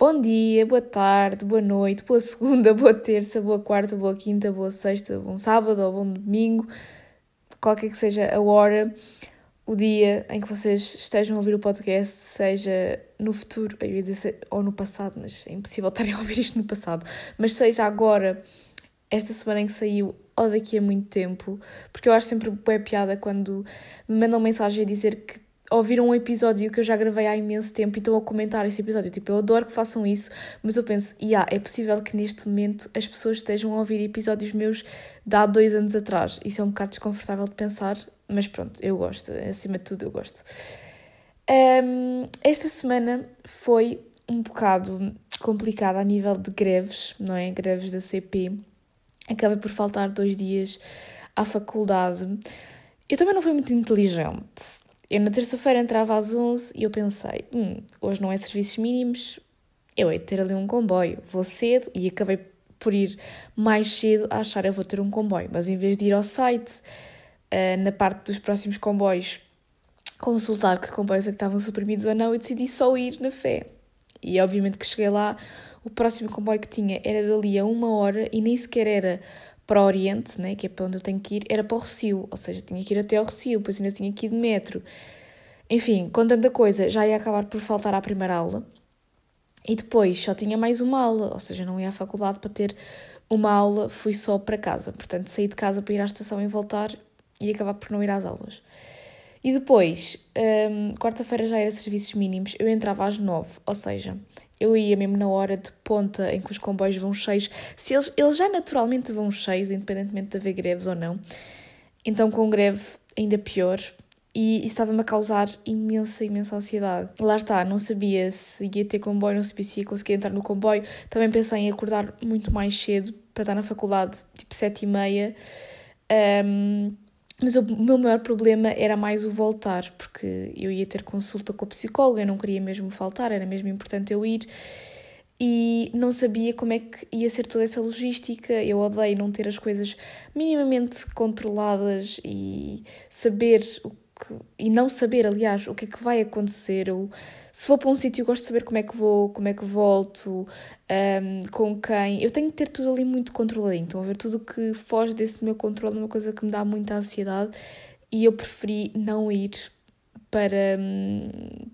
Bom dia, boa tarde, boa noite, boa segunda, boa terça, boa quarta, boa quinta, boa sexta, bom sábado ou bom domingo, qualquer que seja a hora, o dia em que vocês estejam a ouvir o podcast, seja no futuro, eu ia dizer, ou no passado, mas é impossível estarem a ouvir isto no passado, mas seja agora, esta semana em que saiu, ou daqui a muito tempo, porque eu acho sempre boa piada quando me mandam mensagem a dizer que ouviram um episódio que eu já gravei há imenso tempo e estão a comentar esse episódio. Tipo, eu adoro que façam isso, mas eu penso, yeah, é possível que neste momento as pessoas estejam a ouvir episódios meus de há dois anos atrás. Isso é um bocado desconfortável de pensar, mas pronto, eu gosto. Acima de tudo, eu gosto. Um, esta semana foi um bocado complicada a nível de greves, não é? Greves da CP. Acabei por faltar dois dias à faculdade. Eu também não fui muito inteligente eu na terça-feira entrava às 11 e eu pensei, hum, hoje não é serviços mínimos, eu hei de ter ali um comboio. Vou cedo e acabei por ir mais cedo a achar eu vou ter um comboio. Mas em vez de ir ao site, uh, na parte dos próximos comboios, consultar que comboios é que estavam suprimidos ou não, eu decidi só ir na fé. E obviamente que cheguei lá, o próximo comboio que tinha era dali a uma hora e nem sequer era para o Oriente, né, que é para onde eu tenho que ir, era para o Recio, ou seja, tinha que ir até ao Recio, depois ainda tinha que ir de metro. Enfim, com tanta coisa, já ia acabar por faltar à primeira aula. E depois só tinha mais uma aula, ou seja, não ia à faculdade para ter uma aula, fui só para casa. Portanto, saí de casa para ir à estação e voltar e acabar por não ir às aulas. E depois, hum, quarta-feira já era serviços mínimos, eu entrava às nove, ou seja, eu ia mesmo na hora de ponta em que os comboios vão cheios, se eles, eles já naturalmente vão cheios, independentemente de haver greves ou não, então com greve ainda pior, e, estava-me a causar imensa, imensa ansiedade. Lá está, não sabia se ia ter comboio, não sabia se ia conseguir entrar no comboio. Também pensei em acordar muito mais cedo para estar na faculdade, tipo sete e meia. Um, mas o meu maior problema era mais o voltar, porque eu ia ter consulta com a psicóloga, eu não queria mesmo faltar, era mesmo importante eu ir e não sabia como é que ia ser toda essa logística. Eu odeio não ter as coisas minimamente controladas e saber o que, e não saber, aliás, o que é que vai acontecer. Eu, se vou para um sítio, gosto de saber como é que vou, como é que volto, um, com quem. Eu tenho que ter tudo ali muito controladinho. Estão a ver? Tudo que foge desse meu controle é uma coisa que me dá muita ansiedade e eu preferi não ir para hum,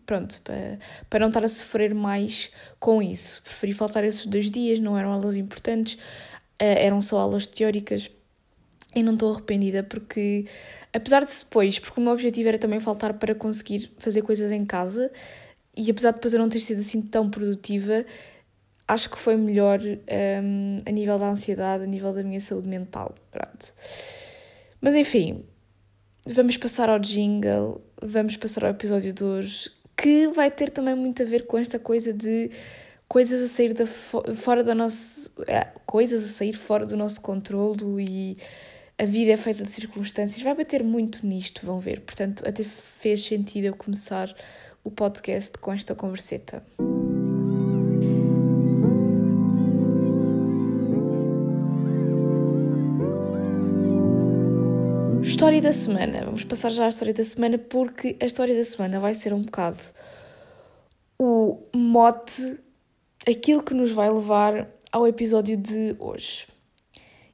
pronto para, para não estar a sofrer mais com isso preferi faltar esses dois dias não eram aulas importantes uh, eram só aulas teóricas e não estou arrependida porque apesar de depois porque o meu objetivo era também faltar para conseguir fazer coisas em casa e apesar de depois eu não ter sido assim tão produtiva acho que foi melhor um, a nível da ansiedade, a nível da minha saúde mental. Pronto. Mas enfim, vamos passar ao jingle, vamos passar ao episódio de hoje, que vai ter também muito a ver com esta coisa de coisas a sair da fora do nosso é, coisas a sair fora do nosso controle e a vida é feita de circunstâncias vai bater muito nisto vão ver portanto até fez sentido eu começar o podcast com esta converseta. História da semana. Vamos passar já à história da semana porque a história da semana vai ser um bocado o mote, aquilo que nos vai levar ao episódio de hoje.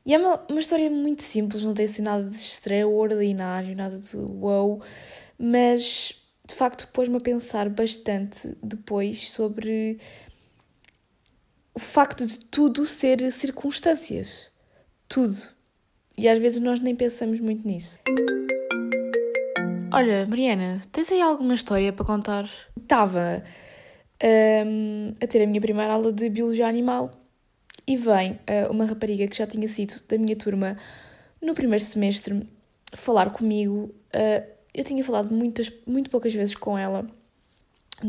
E é uma, uma história muito simples, não tem assim nada de extraordinário, nada de wow, mas de facto pôs-me a pensar bastante depois sobre o facto de tudo ser circunstâncias. Tudo. E às vezes nós nem pensamos muito nisso. Olha, Mariana, tens aí alguma história para contar? Estava um, a ter a minha primeira aula de Biologia Animal e vem uh, uma rapariga que já tinha sido da minha turma no primeiro semestre falar comigo. Uh, eu tinha falado muitas, muito poucas vezes com ela,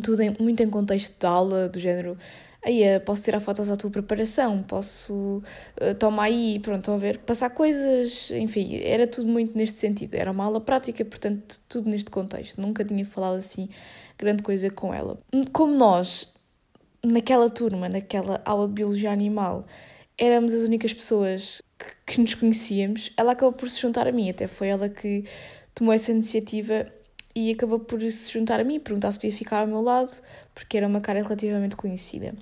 tudo em, muito em contexto de aula, do género aí eh, posso tirar fotos à tua preparação, posso uh, tomar aí, pronto, estão a ver, passar coisas, enfim, era tudo muito neste sentido, era uma aula prática, portanto, tudo neste contexto, nunca tinha falado assim grande coisa com ela. Como nós, naquela turma, naquela aula de Biologia Animal, éramos as únicas pessoas que, que nos conhecíamos, ela acabou por se juntar a mim, até foi ela que tomou essa iniciativa e acabou por se juntar a mim, perguntar se podia ficar ao meu lado, porque era uma cara relativamente conhecida.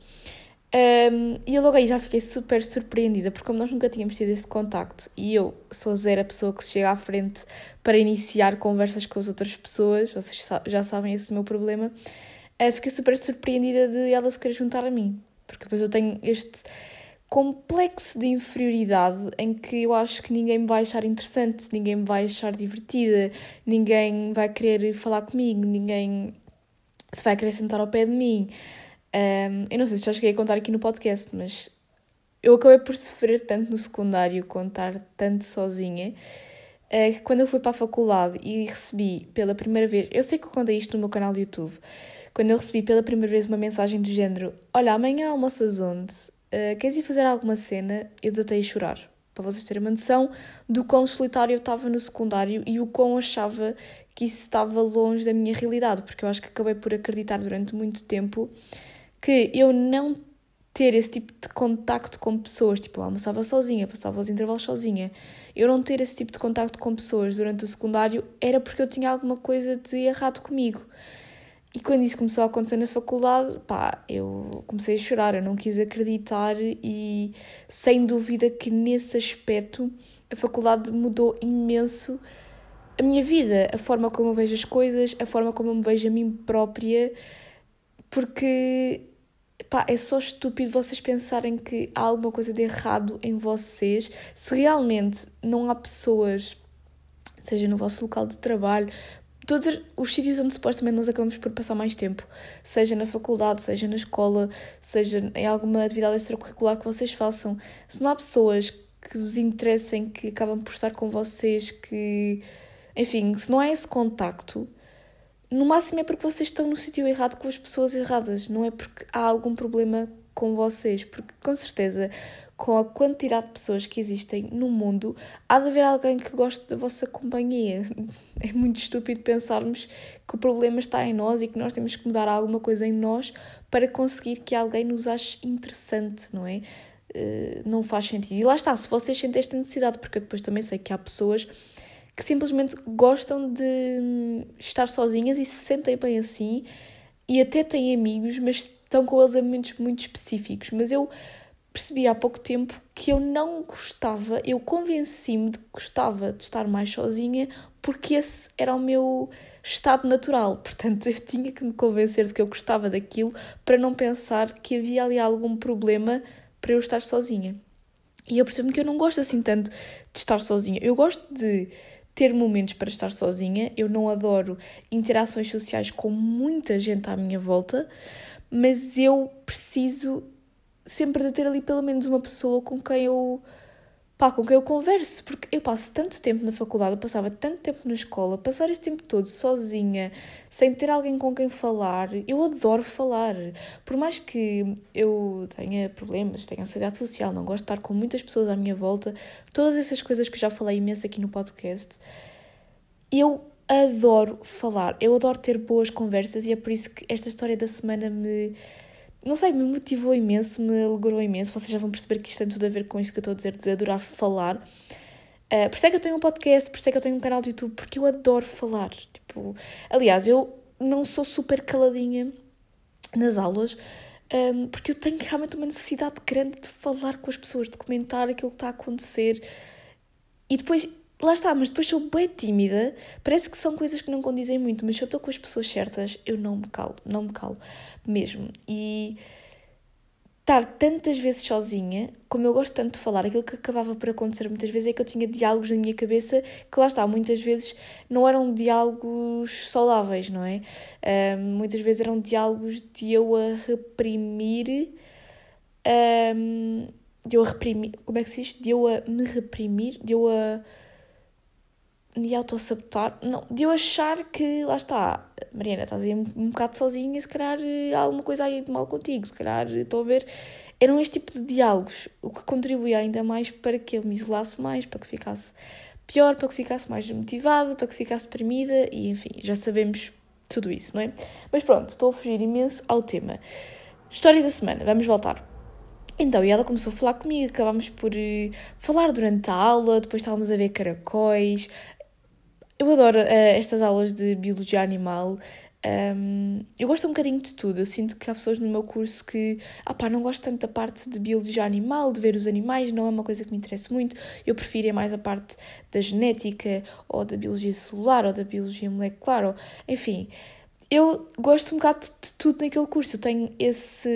Um, e eu logo aí já fiquei super surpreendida, porque como nós nunca tínhamos tido este contacto e eu sou zero a pessoa que se chega à frente para iniciar conversas com as outras pessoas, vocês já sabem esse meu problema, uh, fiquei super surpreendida de ela se querer juntar a mim, porque depois eu tenho este complexo de inferioridade em que eu acho que ninguém me vai achar interessante, ninguém me vai achar divertida, ninguém vai querer falar comigo, ninguém se vai querer sentar ao pé de mim. Um, eu não sei se já cheguei a contar aqui no podcast, mas eu acabei por sofrer tanto no secundário, contar tanto sozinha, uh, que quando eu fui para a faculdade e recebi pela primeira vez, eu sei que eu contei isto no meu canal do YouTube, quando eu recebi pela primeira vez uma mensagem do género: Olha, amanhã almoças onde? Uh, queres ir fazer alguma cena? Eu desatei a chorar. Para vocês terem uma noção do quão solitário eu estava no secundário e o quão achava que isso estava longe da minha realidade, porque eu acho que acabei por acreditar durante muito tempo que eu não ter esse tipo de contacto com pessoas, tipo, eu almoçava sozinha, passava os intervalos sozinha, eu não ter esse tipo de contacto com pessoas durante o secundário era porque eu tinha alguma coisa de errado comigo. E quando isso começou a acontecer na faculdade, pá, eu comecei a chorar, eu não quis acreditar e sem dúvida que nesse aspecto a faculdade mudou imenso a minha vida, a forma como eu vejo as coisas, a forma como eu me vejo a mim própria, porque pá, é só estúpido vocês pensarem que há alguma coisa de errado em vocês se realmente não há pessoas, seja no vosso local de trabalho, todos os sítios onde supostamente nós acabamos por passar mais tempo, seja na faculdade, seja na escola, seja em alguma atividade extracurricular que vocês façam, se não há pessoas que vos interessem, que acabam por estar com vocês, que. Enfim, se não há esse contacto, no máximo é porque vocês estão no sítio errado com as pessoas erradas, não é porque há algum problema com vocês, porque com certeza, com a quantidade de pessoas que existem no mundo, há de haver alguém que goste da vossa companhia. É muito estúpido pensarmos que o problema está em nós e que nós temos que mudar alguma coisa em nós para conseguir que alguém nos ache interessante, não é? Uh, não faz sentido. E lá está, se vocês sentem esta necessidade, porque eu depois também sei que há pessoas que simplesmente gostam de hum, estar sozinhas e se sentem bem assim e até têm amigos, mas estão com eles a momentos muito específicos. Mas eu percebi há pouco tempo que eu não gostava, eu convenci-me de que gostava de estar mais sozinha porque esse era o meu estado natural. Portanto, eu tinha que me convencer de que eu gostava daquilo para não pensar que havia ali algum problema para eu estar sozinha. E eu percebo que eu não gosto assim tanto de estar sozinha. Eu gosto de ter momentos para estar sozinha. Eu não adoro interações sociais com muita gente à minha volta, mas eu preciso sempre de ter ali pelo menos uma pessoa com quem eu pá, com quem eu converso, porque eu passo tanto tempo na faculdade, eu passava tanto tempo na escola, passar esse tempo todo sozinha, sem ter alguém com quem falar, eu adoro falar. Por mais que eu tenha problemas, tenha ansiedade social, não gosto de estar com muitas pessoas à minha volta, todas essas coisas que já falei imenso aqui no podcast, eu adoro falar, eu adoro ter boas conversas e é por isso que esta história da semana me não sei, me motivou imenso, me alegrou imenso. Vocês já vão perceber que isto tem tudo a ver com isto que eu estou a dizer, de adorar falar. Uh, por isso é que eu tenho um podcast, por isso é que eu tenho um canal de YouTube, porque eu adoro falar. Tipo, aliás, eu não sou super caladinha nas aulas, um, porque eu tenho realmente uma necessidade grande de falar com as pessoas, de comentar aquilo que está a acontecer. E depois, lá está, mas depois sou bem tímida. Parece que são coisas que não condizem muito, mas se eu estou com as pessoas certas, eu não me calo, não me calo mesmo. E estar tantas vezes sozinha, como eu gosto tanto de falar, aquilo que acabava por acontecer muitas vezes é que eu tinha diálogos na minha cabeça que lá está, muitas vezes não eram diálogos saudáveis, não é? Um, muitas vezes eram diálogos de eu a reprimir. Um, de eu a reprimir. Como é que se diz? De eu a me reprimir, de eu a me autossabotar, não, de eu achar que, lá está, Mariana, estás aí um, um bocado sozinha, se calhar eh, há alguma coisa aí de mal contigo, se calhar eh, estou a ver. Eram este tipo de diálogos, o que contribuía ainda mais para que eu me isolasse mais, para que ficasse pior, para que ficasse mais motivada, para que ficasse deprimida e, enfim, já sabemos tudo isso, não é? Mas pronto, estou a fugir imenso ao tema. História da semana, vamos voltar. Então, e ela começou a falar comigo, acabámos por uh, falar durante a aula, depois estávamos a ver caracóis, eu adoro uh, estas aulas de biologia animal. Um, eu gosto um bocadinho de tudo. Eu sinto que há pessoas no meu curso que ah pá, não gosto tanto da parte de biologia animal, de ver os animais, não é uma coisa que me interessa muito. Eu prefiro é mais a parte da genética, ou da biologia celular, ou da biologia molecular, ou enfim. Eu gosto um bocado de tudo naquele curso. Eu tenho esse,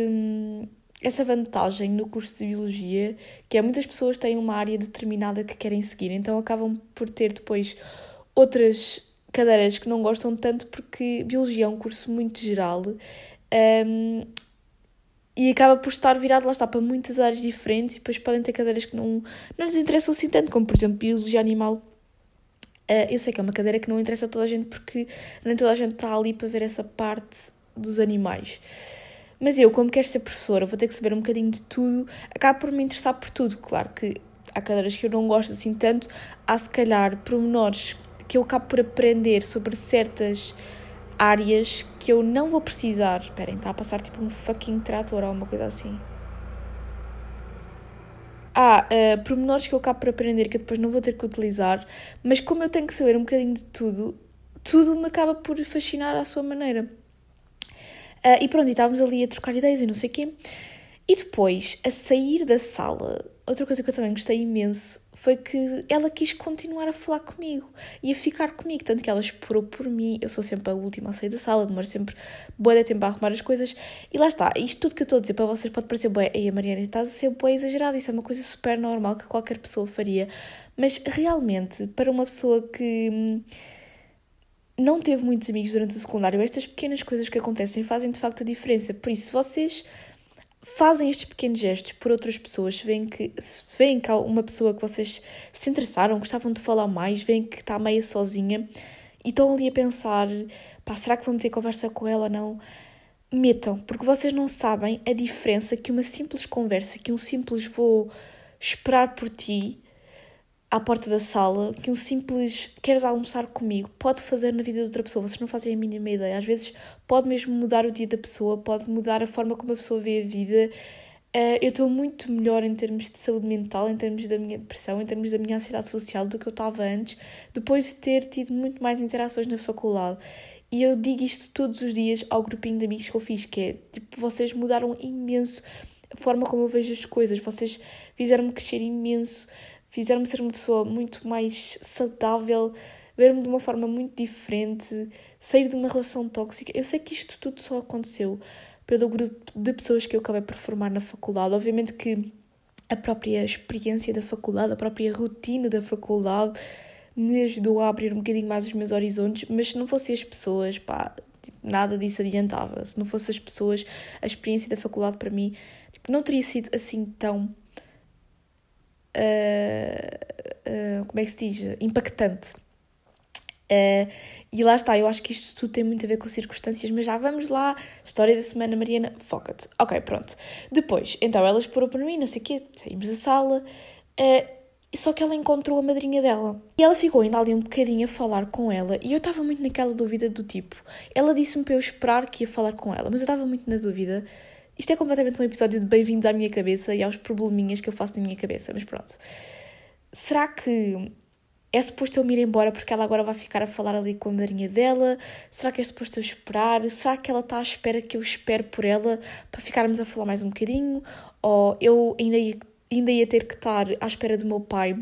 essa vantagem no curso de biologia, que é muitas pessoas têm uma área determinada que querem seguir, então acabam por ter depois outras cadeiras que não gostam tanto porque biologia é um curso muito geral um, e acaba por estar virado lá está para muitas áreas diferentes e depois podem ter cadeiras que não, não lhes interessam assim tanto, como por exemplo biologia animal. Uh, eu sei que é uma cadeira que não interessa a toda a gente porque nem toda a gente está ali para ver essa parte dos animais. Mas eu, como quero ser professora, vou ter que saber um bocadinho de tudo, acabo por me interessar por tudo. Claro que há cadeiras que eu não gosto assim tanto, há se calhar pormenores que eu acabo por aprender sobre certas áreas que eu não vou precisar. Esperem, está a passar tipo um fucking trator ou uma coisa assim. Há uh, pormenores que eu acabo por aprender que eu depois não vou ter que utilizar, mas como eu tenho que saber um bocadinho de tudo, tudo me acaba por fascinar à sua maneira. Uh, e pronto, e estávamos ali a trocar ideias e não sei o quê. E depois, a sair da sala, outra coisa que eu também gostei imenso foi que ela quis continuar a falar comigo e a ficar comigo, tanto que ela esperou por mim. Eu sou sempre a última a sair da sala, demoro sempre boa de tempo a arrumar as coisas. E lá está, isto tudo que eu estou a dizer para vocês pode parecer boa. E a Mariana está a ser boa exagerada, isso é uma coisa super normal que qualquer pessoa faria. Mas realmente, para uma pessoa que hum, não teve muitos amigos durante o secundário, estas pequenas coisas que acontecem fazem de facto a diferença. Por isso, se vocês fazem estes pequenos gestos por outras pessoas, se veem que, se veem que há uma pessoa que vocês se interessaram, gostavam de falar mais, veem que está meio sozinha e estão ali a pensar, pá, será que vão ter conversa com ela ou não? Metam, porque vocês não sabem a diferença que uma simples conversa, que um simples vou esperar por ti à porta da sala que um simples queres almoçar comigo pode fazer na vida de outra pessoa. Vocês não fazem a mínima ideia. Às vezes pode mesmo mudar o dia da pessoa, pode mudar a forma como a pessoa vê a vida. Uh, eu estou muito melhor em termos de saúde mental, em termos da minha depressão, em termos da minha ansiedade social do que eu estava antes, depois de ter tido muito mais interações na faculdade. E eu digo isto todos os dias ao grupinho de amigos que eu fiz, que é, tipo, vocês mudaram imenso a forma como eu vejo as coisas, vocês fizeram-me crescer imenso, fizeram-me ser uma pessoa muito mais saudável, ver-me de uma forma muito diferente, sair de uma relação tóxica. Eu sei que isto tudo só aconteceu pelo grupo de pessoas que eu acabei por formar na faculdade. Obviamente que a própria experiência da faculdade, a própria rotina da faculdade me ajudou a abrir um bocadinho mais os meus horizontes, mas se não fossem as pessoas, pá, tipo, nada disso adiantava. Se não fossem as pessoas, a experiência da faculdade para mim tipo, não teria sido assim tão uh, uh, como é que se diz? Impactante. Uh, e lá está, eu acho que isto tudo tem muito a ver com circunstâncias, mas já vamos lá. História da semana, Mariana, foca-te. Ok, pronto. Depois, então ela explorou para mim, não sei o quê, saímos da sala, só que ela encontrou a madrinha dela. E ela ficou ainda ali um bocadinho a falar com ela, e eu estava muito naquela dúvida do tipo. Ela disse-me para eu esperar que ia falar com ela, mas eu estava muito na dúvida isto é completamente um episódio de bem-vindos à minha cabeça e aos probleminhas que eu faço na minha cabeça, mas pronto. Será que é suposto eu me ir embora porque ela agora vai ficar a falar ali com a madrinha dela? Será que é suposto eu esperar? Será que ela está à espera que eu espere por ela para ficarmos a falar mais um bocadinho? Ou eu ainda ia, ainda ia ter que estar à espera do meu pai?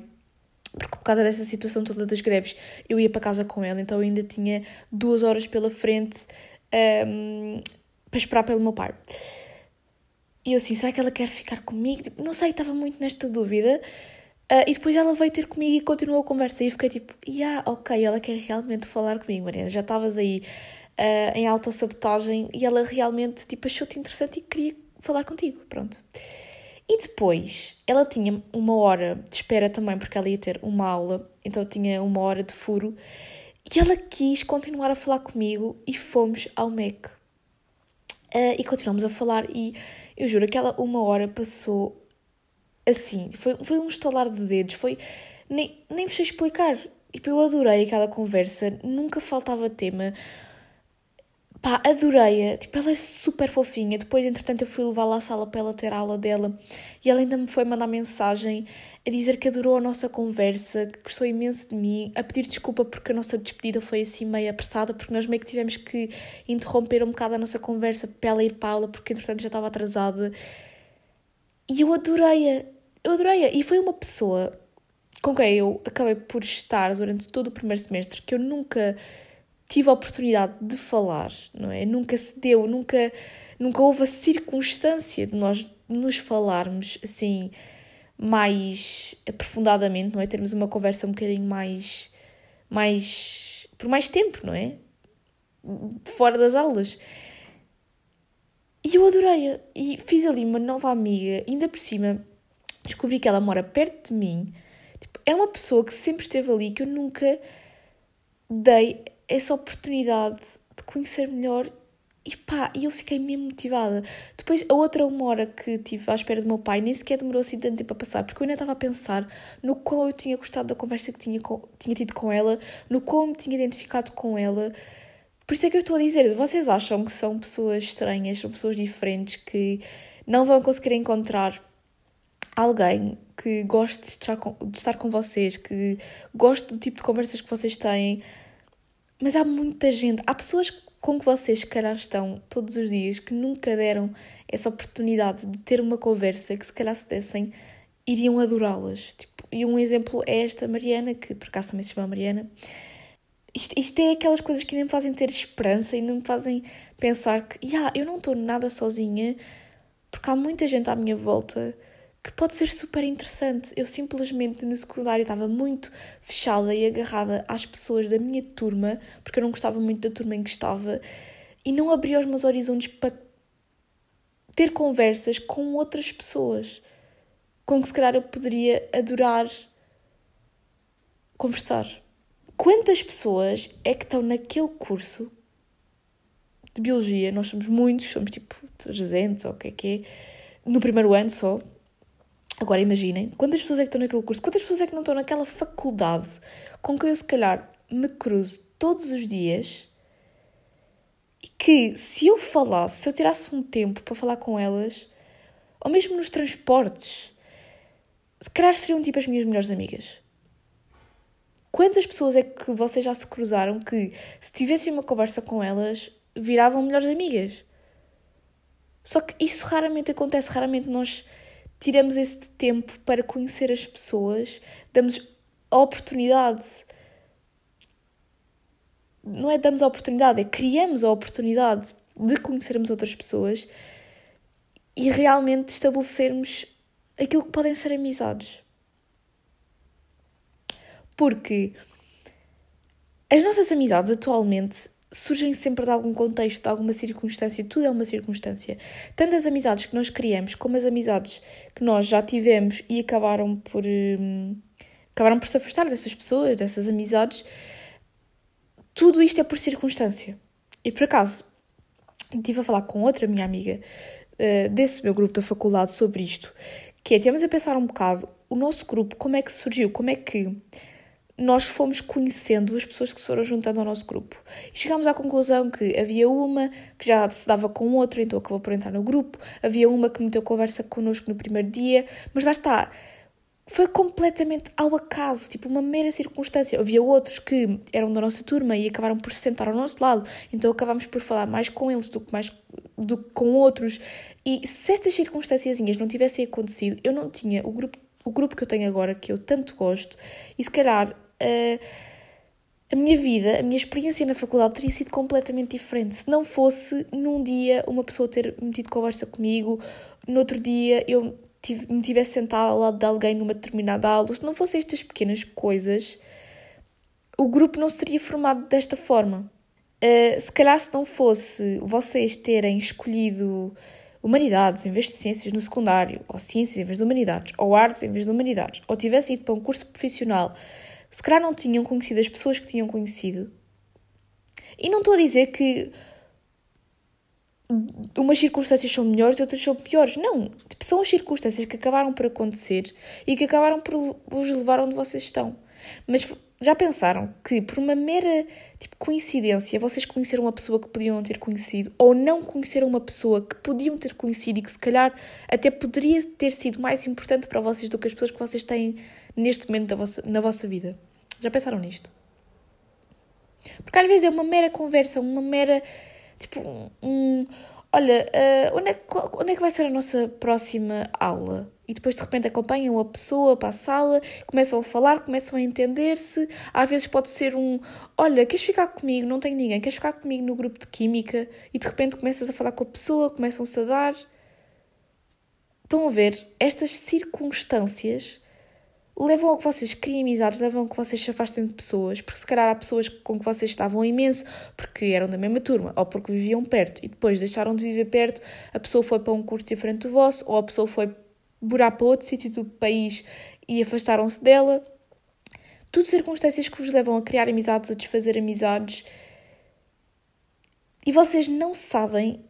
Porque por causa dessa situação toda das greves, eu ia para casa com ela, então eu ainda tinha duas horas pela frente um, para esperar pelo meu pai. E eu assim, será que ela quer ficar comigo? Tipo, não sei, estava muito nesta dúvida. Uh, e depois ela veio ter comigo e continuou a conversa. E eu fiquei tipo, yeah, ok, ela quer realmente falar comigo, Mariana. Já estavas aí uh, em autossabotagem e ela realmente tipo, achou-te interessante e queria falar contigo. Pronto. E depois ela tinha uma hora de espera também, porque ela ia ter uma aula, então tinha uma hora de furo. E ela quis continuar a falar comigo e fomos ao MEC. Uh, e continuamos a falar e eu juro, aquela uma hora passou assim. Foi, foi um estalar de dedos. Foi. Nem, nem vos sei explicar. Tipo, eu adorei aquela conversa. Nunca faltava tema. Pá, adorei-a. Tipo, ela é super fofinha. Depois, entretanto, eu fui levá-la à sala para ela ter a aula dela e ela ainda me foi mandar mensagem a dizer que adorou a nossa conversa, que gostou imenso de mim, a pedir desculpa porque a nossa despedida foi assim meio apressada, porque nós meio que tivemos que interromper um bocado a nossa conversa para ela ir para a aula, porque entretanto já estava atrasada. E eu adorei-a, eu adorei-a. E foi uma pessoa com quem eu acabei por estar durante todo o primeiro semestre, que eu nunca tive a oportunidade de falar, não é? Nunca se deu, nunca, nunca houve a circunstância de nós nos falarmos assim mais aprofundadamente, não é? Termos uma conversa um bocadinho mais, mais por mais tempo, não é? Fora das aulas. E eu adorei-a. E fiz ali uma nova amiga, ainda por cima descobri que ela mora perto de mim. Tipo, é uma pessoa que sempre esteve ali, que eu nunca dei essa oportunidade de conhecer melhor e pá, eu fiquei mesmo motivada. Depois, a outra uma hora que tive à espera do meu pai, nem sequer demorou assim tanto tempo a passar, porque eu ainda estava a pensar no qual eu tinha gostado da conversa que tinha, com, tinha tido com ela, no qual me tinha identificado com ela. Por isso é que eu estou a dizer, vocês acham que são pessoas estranhas, são pessoas diferentes, que não vão conseguir encontrar alguém que goste de estar com, de estar com vocês, que goste do tipo de conversas que vocês têm. Mas há muita gente, há pessoas com que vocês, se calhar, estão todos os dias, que nunca deram essa oportunidade de ter uma conversa, que se calhar se dessem, iriam adorá-las. Tipo, e um exemplo é esta Mariana, que por acaso também se chama Mariana. Isto, isto é aquelas coisas que ainda me fazem ter esperança, ainda me fazem pensar que, yeah, eu não estou nada sozinha, porque há muita gente à minha volta que pode ser super interessante. Eu simplesmente no secundário estava muito fechada e agarrada às pessoas da minha turma, porque eu não gostava muito da turma em que estava, e não abria os meus horizontes para ter conversas com outras pessoas com que se calhar eu poderia adorar conversar. Quantas pessoas é que estão naquele curso de biologia? Nós somos muitos, somos tipo 300 ou o que é que é, no primeiro ano só. Agora imaginem, quantas pessoas é que estão naquele curso, quantas pessoas é que não estão naquela faculdade com que eu se calhar me cruzo todos os dias e que se eu falasse, se eu tirasse um tempo para falar com elas, ou mesmo nos transportes, se calhar seriam tipo as minhas melhores amigas. Quantas pessoas é que vocês já se cruzaram que, se tivessem uma conversa com elas, viravam melhores amigas? Só que isso raramente acontece, raramente nós tiramos esse tempo para conhecer as pessoas, damos a oportunidade. Não é damos a oportunidade, é criamos a oportunidade de conhecermos outras pessoas e realmente estabelecermos aquilo que podem ser amizades. Porque as nossas amizades atualmente surgem sempre de algum contexto, de alguma circunstância, tudo é uma circunstância. Tanto as amizades que nós criamos, como as amizades que nós já tivemos e acabaram por, hum, acabaram por se afastar dessas pessoas, dessas amizades, tudo isto é por circunstância. E por acaso, estive a falar com outra minha amiga uh, desse meu grupo da faculdade sobre isto, que é, temos a pensar um bocado o nosso grupo, como é que surgiu, como é que nós fomos conhecendo as pessoas que se foram juntando ao nosso grupo. E chegámos à conclusão que havia uma que já se dava com outra, então acabou por entrar no grupo. Havia uma que meteu conversa connosco no primeiro dia, mas lá está. Foi completamente ao acaso, tipo uma mera circunstância. Havia outros que eram da nossa turma e acabaram por se sentar ao nosso lado, então acabámos por falar mais com eles do que, mais, do que com outros. E se estas circunstâncias não tivessem acontecido, eu não tinha o grupo o grupo que eu tenho agora, que eu tanto gosto, e se calhar a minha vida, a minha experiência na faculdade teria sido completamente diferente. Se não fosse num dia uma pessoa ter metido conversa comigo, no outro dia eu tive, me tivesse sentado ao lado de alguém numa determinada aula, se não fossem estas pequenas coisas, o grupo não se teria formado desta forma. Uh, se calhar se não fosse vocês terem escolhido humanidades em vez de ciências no secundário, ou ciências em vez de humanidades, ou artes em vez de humanidades, ou tivessem ido para um curso profissional se calhar não tinham conhecido as pessoas que tinham conhecido. E não estou a dizer que umas circunstâncias são melhores e outras são piores. Não. Tipo, são as circunstâncias que acabaram por acontecer e que acabaram por vos levar onde vocês estão. Mas já pensaram que por uma mera tipo, coincidência vocês conheceram uma pessoa que podiam ter conhecido ou não conheceram uma pessoa que podiam ter conhecido e que se calhar até poderia ter sido mais importante para vocês do que as pessoas que vocês têm neste momento vossa, na vossa vida? Já pensaram nisto? Porque às vezes é uma mera conversa, uma mera. Tipo, um. Olha, uh, onde, é, onde é que vai ser a nossa próxima aula? E depois de repente acompanham a pessoa para a sala, começam a falar, começam a entender-se. Às vezes pode ser um: Olha, queres ficar comigo? Não tenho ninguém, queres ficar comigo no grupo de química? E de repente começas a falar com a pessoa, começam-se a dar. Estão a ver? Estas circunstâncias levam a que vocês criem amizades, levam a que vocês se afastem de pessoas, porque se calhar há pessoas com que vocês estavam imenso porque eram da mesma turma ou porque viviam perto e depois deixaram de viver perto, a pessoa foi para um curso diferente do vosso ou a pessoa foi morar para outro sítio do país e afastaram-se dela. Tudo circunstâncias que vos levam a criar amizades, a desfazer amizades. E vocês não sabem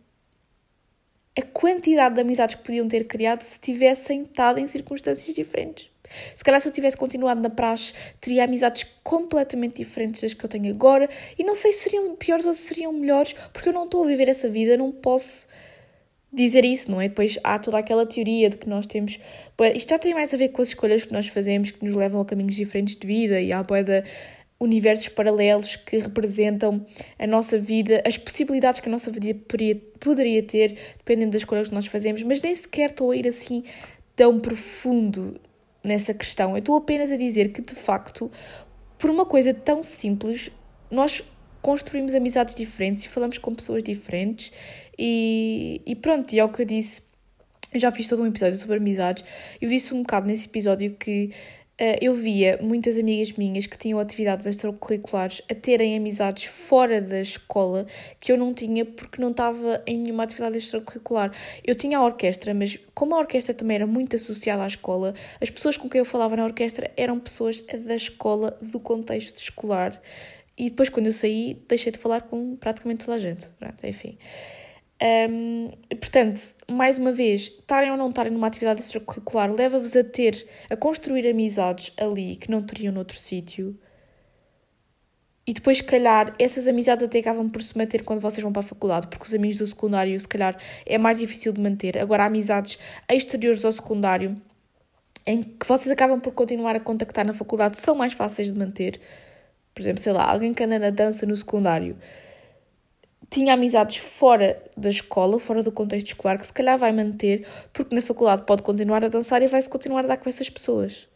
a quantidade de amizades que podiam ter criado se tivessem estado em circunstâncias diferentes. Se calhar se eu tivesse continuado na praxe, teria amizades completamente diferentes das que eu tenho agora e não sei se seriam piores ou se seriam melhores, porque eu não estou a viver essa vida, não posso dizer isso, não é? Depois há toda aquela teoria de que nós temos. Isto já tem mais a ver com as escolhas que nós fazemos que nos levam a caminhos diferentes de vida e há boeda universos paralelos que representam a nossa vida, as possibilidades que a nossa vida poderia, ter, dependendo das escolhas que nós fazemos, mas nem sequer estou a ir assim tão profundo nessa questão. Eu estou apenas a dizer que, de facto, por uma coisa tão simples, nós construímos amizades diferentes e falamos com pessoas diferentes e, e pronto, e é o que eu disse. Eu já fiz todo um episódio sobre amizades. Eu disse um bocado nesse episódio que uh, eu via muitas amigas minhas que tinham atividades extracurriculares a terem amizades fora da escola que eu não tinha porque não estava em nenhuma atividade extracurricular. Eu tinha a orquestra, mas como a orquestra também era muito associada à escola, as pessoas com quem eu falava na orquestra eram pessoas da escola, do contexto escolar. E depois, quando eu saí, deixei de falar com praticamente toda a gente. Pronto, enfim. Um, portanto, mais uma vez, estarem ou não estarem numa atividade extracurricular leva-vos a ter, a construir amizades ali que não teriam noutro sítio. E depois, se calhar, essas amizades até acabam por se manter quando vocês vão para a faculdade, porque os amigos do secundário, se calhar, é mais difícil de manter. Agora, amizades exteriores ao secundário, em que vocês acabam por continuar a contactar na faculdade, são mais fáceis de manter. Por exemplo, sei lá, alguém que anda na dança no secundário tinha amizades fora da escola, fora do contexto escolar, que se calhar vai manter, porque na faculdade pode continuar a dançar e vai-se continuar a dar com essas pessoas.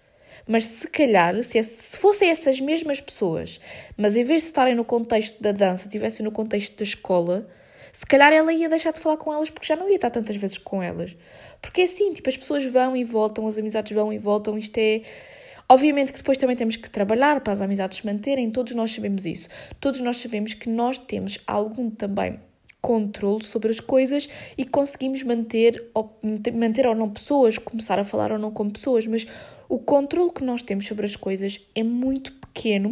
Mas se calhar, se, se fossem essas mesmas pessoas, mas em vez de estarem no contexto da dança, estivessem no contexto da escola, se calhar ela ia deixar de falar com elas porque já não ia estar tantas vezes com elas. Porque é assim, tipo, as pessoas vão e voltam, as amizades vão e voltam, isto é Obviamente que depois também temos que trabalhar para as amizades se manterem, todos nós sabemos isso. Todos nós sabemos que nós temos algum também controle sobre as coisas e conseguimos manter ou, manter ou não pessoas, começar a falar ou não com pessoas, mas o controle que nós temos sobre as coisas é muito pequeno,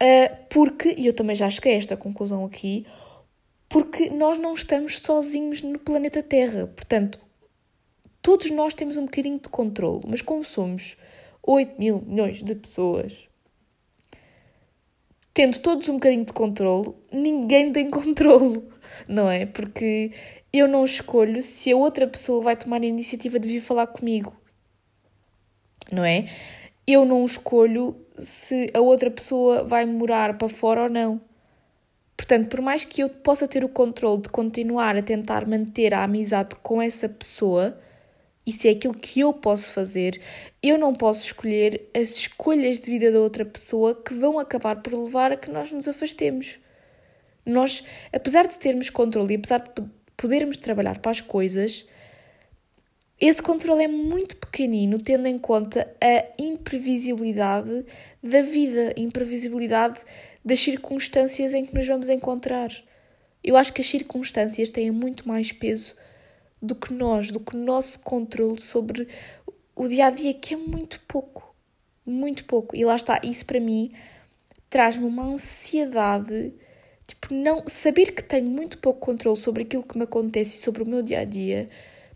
uh, porque, e eu também já cheguei a esta conclusão aqui, porque nós não estamos sozinhos no planeta Terra. Portanto, todos nós temos um bocadinho de controle, mas como somos 8 mil milhões de pessoas. Tendo todos um bocadinho de controlo, ninguém tem controlo, não é? Porque eu não escolho se a outra pessoa vai tomar a iniciativa de vir falar comigo, não é? Eu não escolho se a outra pessoa vai morar para fora ou não. Portanto, por mais que eu possa ter o controle de continuar a tentar manter a amizade com essa pessoa, isso é aquilo que eu posso fazer. Eu não posso escolher as escolhas de vida da outra pessoa que vão acabar por levar a que nós nos afastemos. Nós, apesar de termos controle e apesar de podermos trabalhar para as coisas, esse controle é muito pequenino, tendo em conta a imprevisibilidade da vida, a imprevisibilidade das circunstâncias em que nos vamos encontrar. Eu acho que as circunstâncias têm muito mais peso do que nós, do que o nosso controle sobre o dia a dia, que é muito pouco. Muito pouco. E lá está, isso para mim traz-me uma ansiedade, tipo, não saber que tenho muito pouco controle sobre aquilo que me acontece e sobre o meu dia a dia.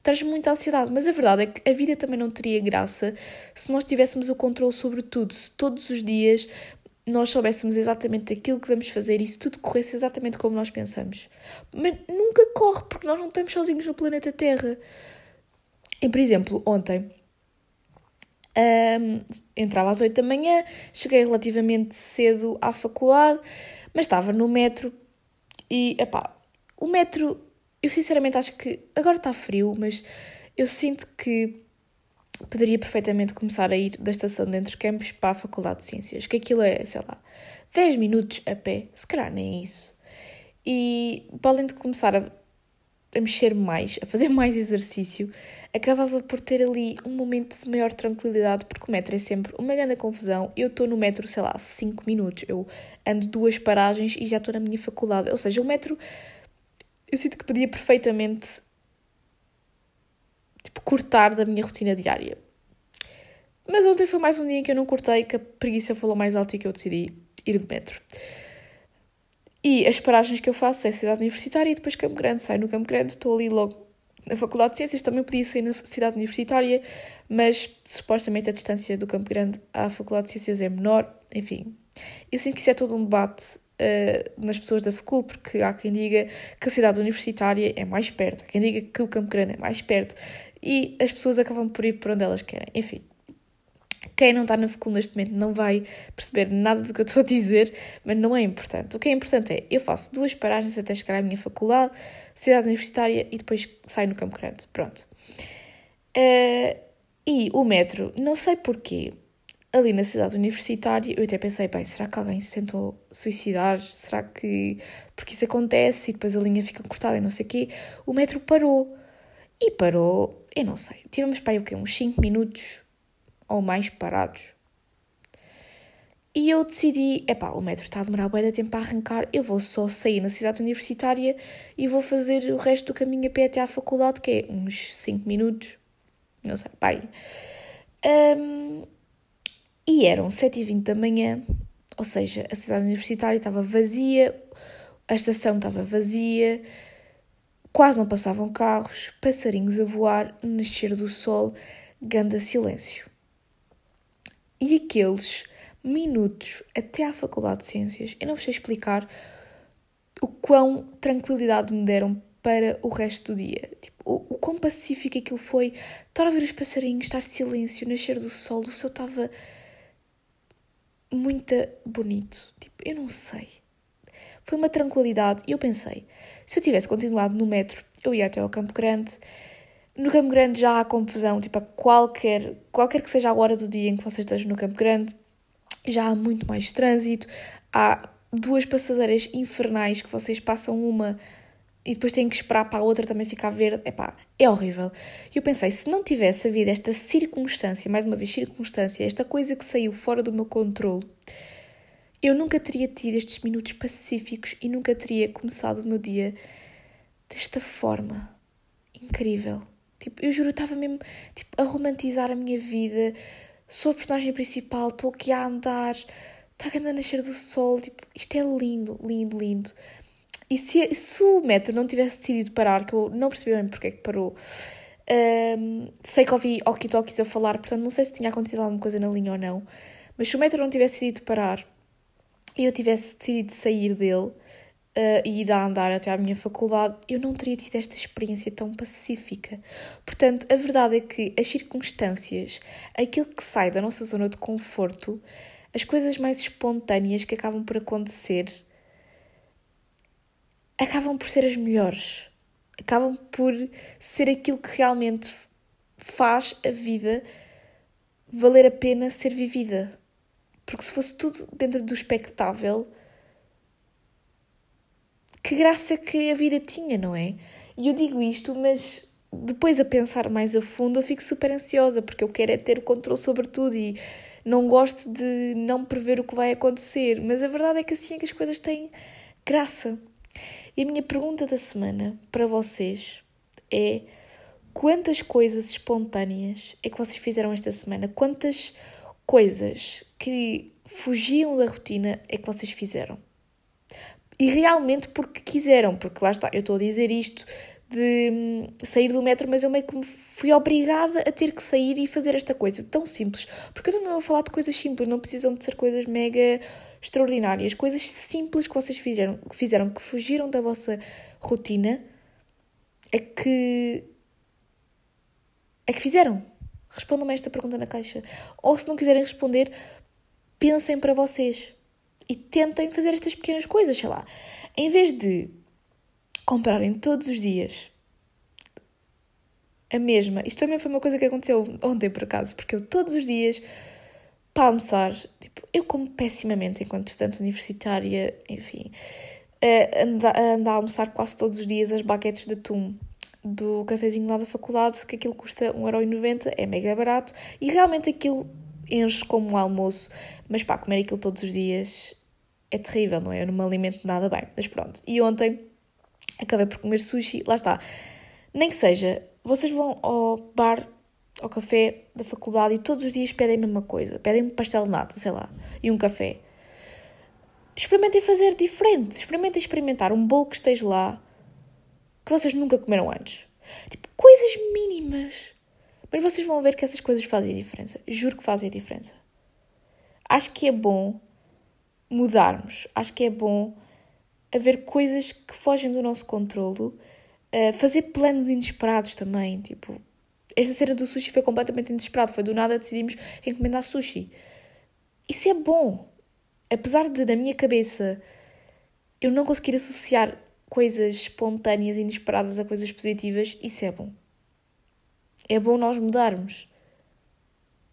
Traz-me muita ansiedade, mas a verdade é que a vida também não teria graça se nós tivéssemos o controle sobre tudo, se todos os dias nós soubéssemos exatamente aquilo que vamos fazer e se tudo corresse exatamente como nós pensamos. Mas nunca corre, porque nós não estamos sozinhos no planeta Terra. E, por exemplo, ontem um, entrava às 8 da manhã, cheguei relativamente cedo à faculdade, mas estava no metro e, epá, o metro, eu sinceramente acho que agora está frio, mas eu sinto que poderia perfeitamente começar a ir da estação de Entre Campos para a Faculdade de Ciências, que aquilo é, sei lá, 10 minutos a pé, se calhar nem isso. E para além de começar a, a mexer mais, a fazer mais exercício, acabava por ter ali um momento de maior tranquilidade, porque o metro é sempre uma grande confusão. Eu estou no metro, sei lá, 5 minutos, eu ando duas paragens e já estou na minha faculdade. Ou seja, o metro, eu sinto que podia perfeitamente tipo, cortar da minha rotina diária. Mas ontem foi mais um dia em que eu não cortei, que a preguiça falou mais alto e que eu decidi ir de metro. E as paragens que eu faço é Cidade Universitária e depois Campo Grande. Saio no Campo Grande, estou ali logo na Faculdade de Ciências, também podia sair na Cidade Universitária, mas supostamente a distância do Campo Grande à Faculdade de Ciências é menor. Enfim, eu sinto que isso é todo um debate uh, nas pessoas da FACUL, porque há quem diga que a cidade universitária é mais perto, há quem diga que o Campo Grande é mais perto e as pessoas acabam por ir por onde elas querem. Enfim, quem não está na FACUL neste momento não vai perceber nada do que eu estou a dizer, mas não é importante. O que é importante é, eu faço duas paragens até chegar à minha faculdade, cidade universitária, e depois saio no Campo Grande. Pronto. Uh, e o metro, não sei porquê, ali na cidade universitária, eu até pensei, bem, será que alguém se tentou suicidar? Será que... Porque isso acontece e depois a linha fica cortada e não sei o quê. O metro parou. E parou, eu não sei, tivemos para aí o quê? Uns 5 minutos ou mais parados. E eu decidi, epá, o metro está a demorar bem de tempo para arrancar, eu vou só sair na cidade universitária e vou fazer o resto do caminho a pé até à faculdade, que é uns 5 minutos, não sei, pai. Um, e eram 7h20 da manhã, ou seja, a cidade universitária estava vazia, a estação estava vazia, quase não passavam carros, passarinhos a voar, nascer do sol, ganda silêncio. E aqueles minutos até à Faculdade de Ciências, eu não vos sei explicar o quão tranquilidade me deram para o resto do dia. Tipo, o, o quão pacífico aquilo foi. Estar a ver os passarinhos, estar silêncio, nascer do sol, o céu estava muito bonito. Tipo, eu não sei. Foi uma tranquilidade e eu pensei, se eu tivesse continuado no metro, eu ia até ao Campo Grande, no Campo Grande já há confusão, tipo, a qualquer, qualquer que seja a hora do dia em que vocês estejam no Campo Grande, já há muito mais trânsito, há duas passadeiras infernais que vocês passam uma e depois têm que esperar para a outra também ficar verde. Epá, é horrível. E eu pensei, se não tivesse havido esta circunstância, mais uma vez circunstância, esta coisa que saiu fora do meu controle, eu nunca teria tido estes minutos pacíficos e nunca teria começado o meu dia desta forma. Incrível. Tipo, eu juro, estava mesmo tipo, a romantizar a minha vida. Sou a personagem principal, estou aqui a andar, está a nascer do sol. Tipo, isto é lindo, lindo, lindo. E se, se o metro não tivesse decidido parar, que eu não percebi bem porque é que parou, um, sei que ouvi walkie-talkies a falar, portanto não sei se tinha acontecido alguma coisa na linha ou não, mas se o metro não tivesse decidido parar e eu tivesse decidido sair dele, uh, e ir a andar até à minha faculdade, eu não teria tido esta experiência tão pacífica. Portanto, a verdade é que as circunstâncias, aquilo que sai da nossa zona de conforto, as coisas mais espontâneas que acabam por acontecer, acabam por ser as melhores. Acabam por ser aquilo que realmente faz a vida valer a pena ser vivida. Porque se fosse tudo dentro do espectável, que graça que a vida tinha, não é? E eu digo isto, mas depois a pensar mais a fundo eu fico super ansiosa, porque eu quero é ter controle sobre tudo e não gosto de não prever o que vai acontecer. Mas a verdade é que assim é que as coisas têm graça. E a minha pergunta da semana para vocês é quantas coisas espontâneas é que vocês fizeram esta semana? Quantas coisas que fugiam da rotina é que vocês fizeram? E realmente porque quiseram, porque lá está, eu estou a dizer isto de hum, sair do metro, mas eu meio que me fui obrigada a ter que sair e fazer esta coisa tão simples. Porque eu também vou falar de coisas simples, não precisam de ser coisas mega extraordinárias, coisas simples que vocês fizeram, que fizeram, que fugiram da vossa rotina, é que é que fizeram. Respondam-me esta pergunta na caixa. Ou se não quiserem responder, pensem para vocês e tentem fazer estas pequenas coisas, sei lá. Em vez de comprarem todos os dias a mesma. Isto também foi uma coisa que aconteceu ontem, por acaso, porque eu todos os dias, para almoçar, tipo, eu como pessimamente enquanto estudante universitária, enfim, ando, ando a almoçar quase todos os dias as baguetes de atum do cafezinho lá da faculdade, que aquilo custa 1,90€, é mega barato, e realmente aquilo enche como um almoço, mas pá, comer aquilo todos os dias é terrível, não é? Eu não me alimento nada bem, mas pronto. E ontem acabei por comer sushi, lá está. Nem que seja, vocês vão ao bar, ao café da faculdade e todos os dias pedem a mesma coisa, pedem um pastel de nata, sei lá, e um café. Experimentem fazer diferente, experimentem experimentar um bolo que esteja lá que vocês nunca comeram antes. Tipo, coisas mínimas. Mas vocês vão ver que essas coisas fazem diferença. Juro que fazem diferença. Acho que é bom mudarmos. Acho que é bom haver coisas que fogem do nosso controlo. Uh, fazer planos inesperados também. Tipo, esta cena do sushi foi completamente inesperado. Foi do nada decidimos encomendar sushi. Isso é bom. Apesar de, na minha cabeça, eu não conseguir associar coisas espontâneas e inesperadas a coisas positivas, isso é bom. É bom nós mudarmos.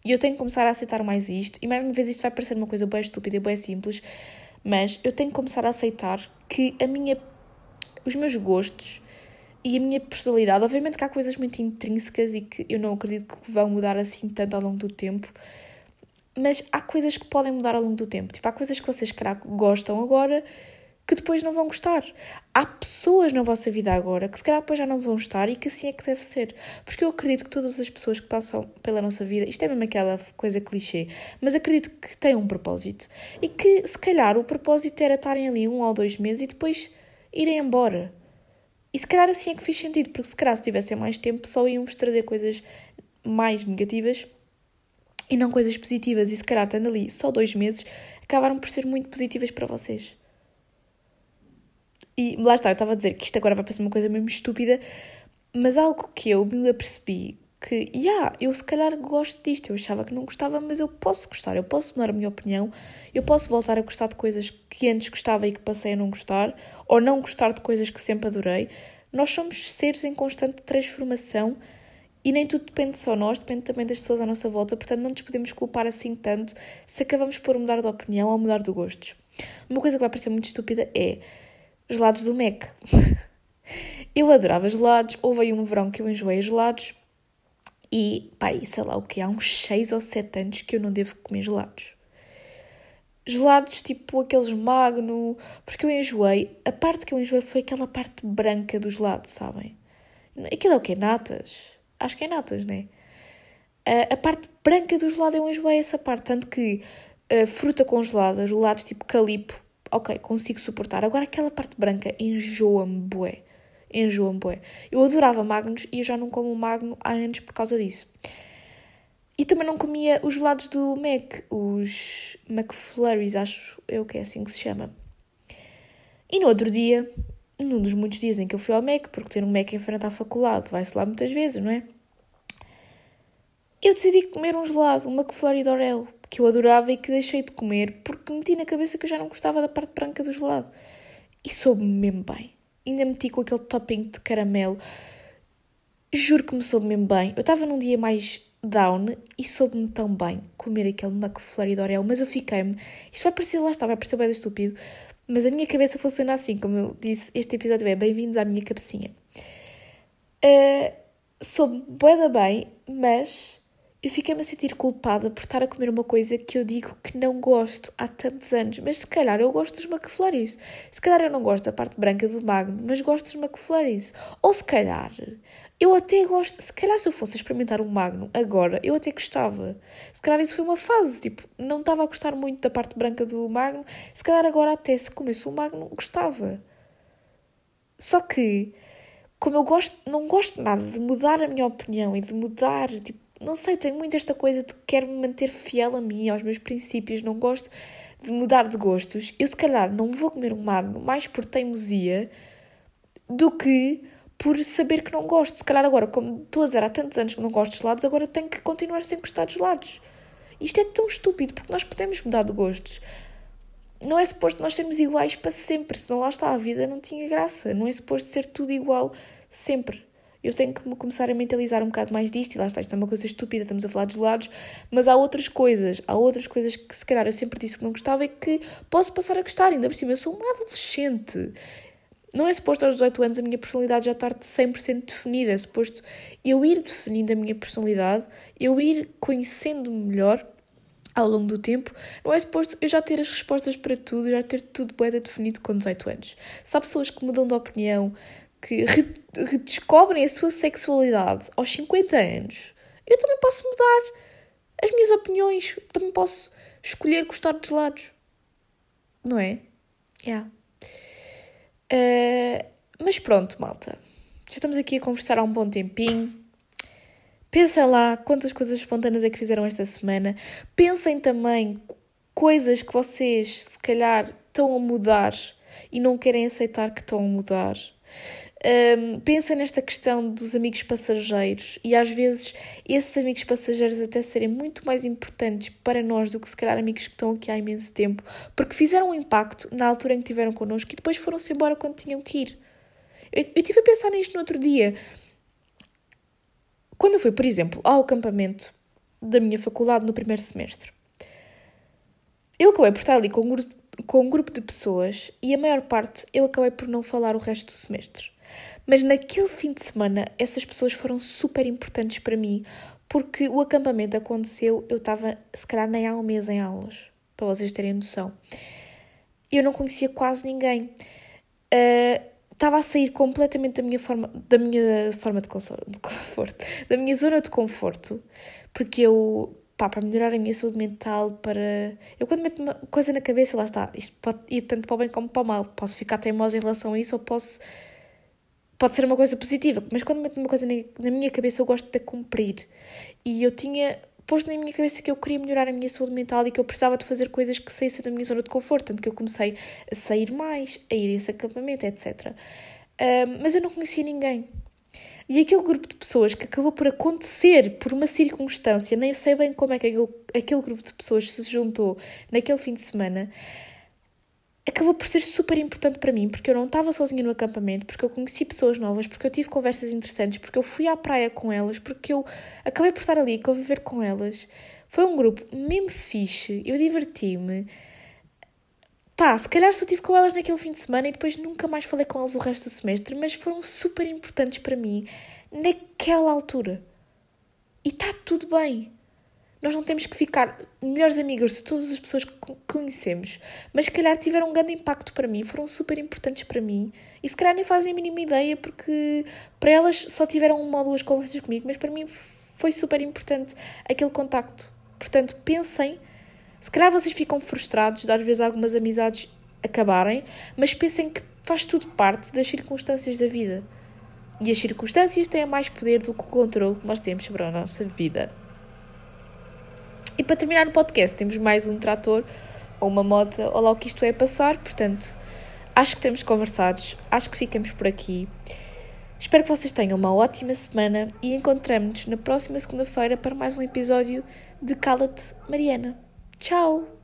E eu tenho que começar a aceitar mais isto, e mais uma vez isto vai parecer uma coisa bem estúpida e bem simples, mas eu tenho que começar a aceitar que a minha, os meus gostos e a minha personalidade, obviamente que há coisas muito intrínsecas e que eu não acredito que vão mudar assim tanto ao longo do tempo, mas há coisas que podem mudar ao longo do tempo. Tipo, há coisas que vocês, calhar, gostam agora que depois não vão gostar. Há pessoas na vossa vida agora que se calhar depois já não vão estar e que assim é que deve ser. Porque eu acredito que todas as pessoas que passam pela nossa vida, isto é mesmo aquela coisa clichê, mas acredito que têm um propósito. E que se calhar o propósito era estarem ali um ou dois meses e depois irem embora. E se calhar assim é que fez sentido, porque se calhar se tivessem mais tempo só iam-vos trazer coisas mais negativas e não coisas positivas. E se calhar estando ali só dois meses, acabaram por ser muito positivas para vocês. E lá está, eu estava a dizer que isto agora vai parecer uma coisa mesmo estúpida, mas algo que eu me apercebi que, já, yeah, eu se calhar gosto disto, eu achava que não gostava, mas eu posso gostar, eu posso mudar a minha opinião, eu posso voltar a gostar de coisas que antes gostava e que passei a não gostar, ou não gostar de coisas que sempre adorei. Nós somos seres em constante transformação e nem tudo depende só nós, depende também das pessoas à nossa volta, portanto não nos podemos culpar assim tanto se acabamos por mudar de opinião ou mudar de gostos. Uma coisa que vai parecer muito estúpida é gelados do Mac. eu adorava gelados, houve aí um verão que eu enjoei gelados e, pá, sei lá o que, há uns 6 ou 7 anos que eu não devo comer gelados. Gelados tipo aqueles magno, porque eu enjoei, a parte que eu enjoei foi aquela parte branca do gelado, sabem? Aquilo é o quê? Natas? Acho que é natas, né? A, a parte branca do gelado eu enjoei essa parte, tanto que a fruta congelada, gelados tipo calipo, ok, consigo suportar. Agora aquela parte branca enjoa-me bué. Enjoa-me bué. Eu adorava Magnus e eu já não como Magno há anos por causa disso. E também não comia os gelados do Mac, os McFlurries, acho eu que é assim que se chama. E no outro dia, num dos muitos dias em que eu fui ao Mac, porque ter um Mac em frente à faculdade, vai-se lá muitas vezes, não é? Eu decidi comer um gelado, um McFlurry de Oreo que eu adorava e que deixei de comer porque meti na cabeça que eu já não gostava da parte branca do gelado. E soube-me mesmo bem. Ainda meti com aquele topping de caramelo. Juro que me soube mesmo bem. Eu estava num dia mais down e soube-me tão bem comer aquele McFlurry de Oreo, mas eu fiquei-me. Isto vai parecer, lá está, vai parecer bem estúpido, mas a minha cabeça funciona assim, como eu disse, este episódio é bem-vindos à minha cabecinha. Uh, soube bué bem, mas eu fiquei-me a sentir culpada por estar a comer uma coisa que eu digo que não gosto há tantos anos. Mas se calhar eu gosto dos McFlurries. Se calhar eu não gosto da parte branca do Magno, mas gosto dos McFlurries. Ou se calhar eu até gosto. Se calhar se eu fosse experimentar um Magno agora, eu até gostava. Se calhar isso foi uma fase. Tipo, não estava a gostar muito da parte branca do Magno. Se calhar agora até se comesse um Magno, gostava. Só que como eu gosto, não gosto nada de mudar a minha opinião e de mudar, tipo, não sei, tenho muito esta coisa de que quero me manter fiel a mim, aos meus princípios, não gosto de mudar de gostos. Eu, se calhar, não vou comer um magno mais por teimosia do que por saber que não gosto. Se calhar agora, como estou a dizer há tantos anos que não gosto de gelados, agora tenho que continuar sem gostar de gelados. Isto é tão estúpido, porque nós podemos mudar de gostos. Não é suposto nós sermos iguais para sempre, senão lá está, a vida não tinha graça. Não é suposto ser tudo igual sempre. Eu tenho que começar a mentalizar um bocado mais disto, e lá está, isto é uma coisa estúpida, estamos a falar de gelados, mas há outras coisas, há outras coisas que se calhar eu sempre disse que não gostava e que posso passar a gostar, ainda por cima, eu sou uma adolescente. Não é suposto aos 18 anos a minha personalidade já estar de 100% definida, é suposto eu ir definindo a minha personalidade, eu ir conhecendo-me melhor ao longo do tempo, não é suposto eu já ter as respostas para tudo, já ter tudo bem definido com 18 anos. Se há pessoas que mudam de opinião, que redescobrem a sua sexualidade aos 50 anos, eu também posso mudar as minhas opiniões, também posso escolher gostar de gelados. Não é? Yeah. Uh, mas pronto, malta. Já estamos aqui a conversar há um bom tempinho. Pensem lá quantas coisas espontâneas é que fizeram esta semana. Pensem também coisas que vocês, se calhar, estão a mudar e não querem aceitar que estão a mudar. Um, pensa nesta questão dos amigos passageiros e às vezes esses amigos passageiros até serem muito mais importantes para nós do que se calhar amigos que estão aqui há imenso tempo, porque fizeram um impacto na altura em que estiveram connosco e depois foram-se embora quando tinham que ir. Eu, eu tive a pensar nisto no outro dia. Quando eu fui, por exemplo, ao acampamento da minha faculdade no primeiro semestre, eu acabei por estar ali com um grupo, com um grupo de pessoas e a maior parte eu acabei por não falar o resto do semestre. Mas naquele fim de semana, essas pessoas foram super importantes para mim, porque o acampamento aconteceu, eu estava, se calhar, nem há um mês em aulas, para vocês terem noção. Eu não conhecia quase ninguém. Uh, estava a sair completamente da minha forma, da minha forma de conforto, da minha zona de conforto, porque eu, pá, para melhorar a minha saúde mental, para... Eu quando meto uma coisa na cabeça, lá está, isto pode ir tanto para o bem como para o mal. Posso ficar teimosa em relação a isso ou posso pode ser uma coisa positiva, mas quando meto uma coisa na minha cabeça eu gosto de cumprir. E eu tinha posto na minha cabeça que eu queria melhorar a minha saúde mental e que eu precisava de fazer coisas que saíssem da minha zona de conforto, tanto que eu comecei a sair mais, a ir a esse acampamento, etc. Um, mas eu não conhecia ninguém. E aquele grupo de pessoas que acabou por acontecer por uma circunstância, nem sei bem como é que aquele, aquele grupo de pessoas se juntou naquele fim de semana, acabou por ser super importante para mim, porque eu não estava sozinha no acampamento, porque eu conheci pessoas novas, porque eu tive conversas interessantes, porque eu fui à praia com elas, porque eu acabei por estar ali e conviver com elas. Foi um grupo mesmo fixe, eu diverti-me. Pá, se calhar só tive com elas naquele fim de semana e depois nunca mais falei com elas o resto do semestre, mas foram super importantes para mim naquela altura. E está tudo bem. Nós não temos que ficar melhores amigos de todas as pessoas que conhecemos, mas se calhar tiveram um grande impacto para mim, foram super importantes para mim e se calhar nem fazem a mínima ideia porque para elas só tiveram uma ou duas conversas comigo, mas para mim foi super importante aquele contacto. Portanto, pensem, se calhar vocês ficam frustrados de às vezes algumas amizades acabarem, mas pensem que faz tudo parte das circunstâncias da vida. E as circunstâncias têm mais poder do que o controle que nós temos sobre a nossa vida. E para terminar o podcast, temos mais um trator ou uma moto, ou lá o que isto é passar, portanto, acho que temos conversados, acho que ficamos por aqui. Espero que vocês tenham uma ótima semana e encontramos-nos na próxima segunda-feira para mais um episódio de Cala-te Mariana. Tchau!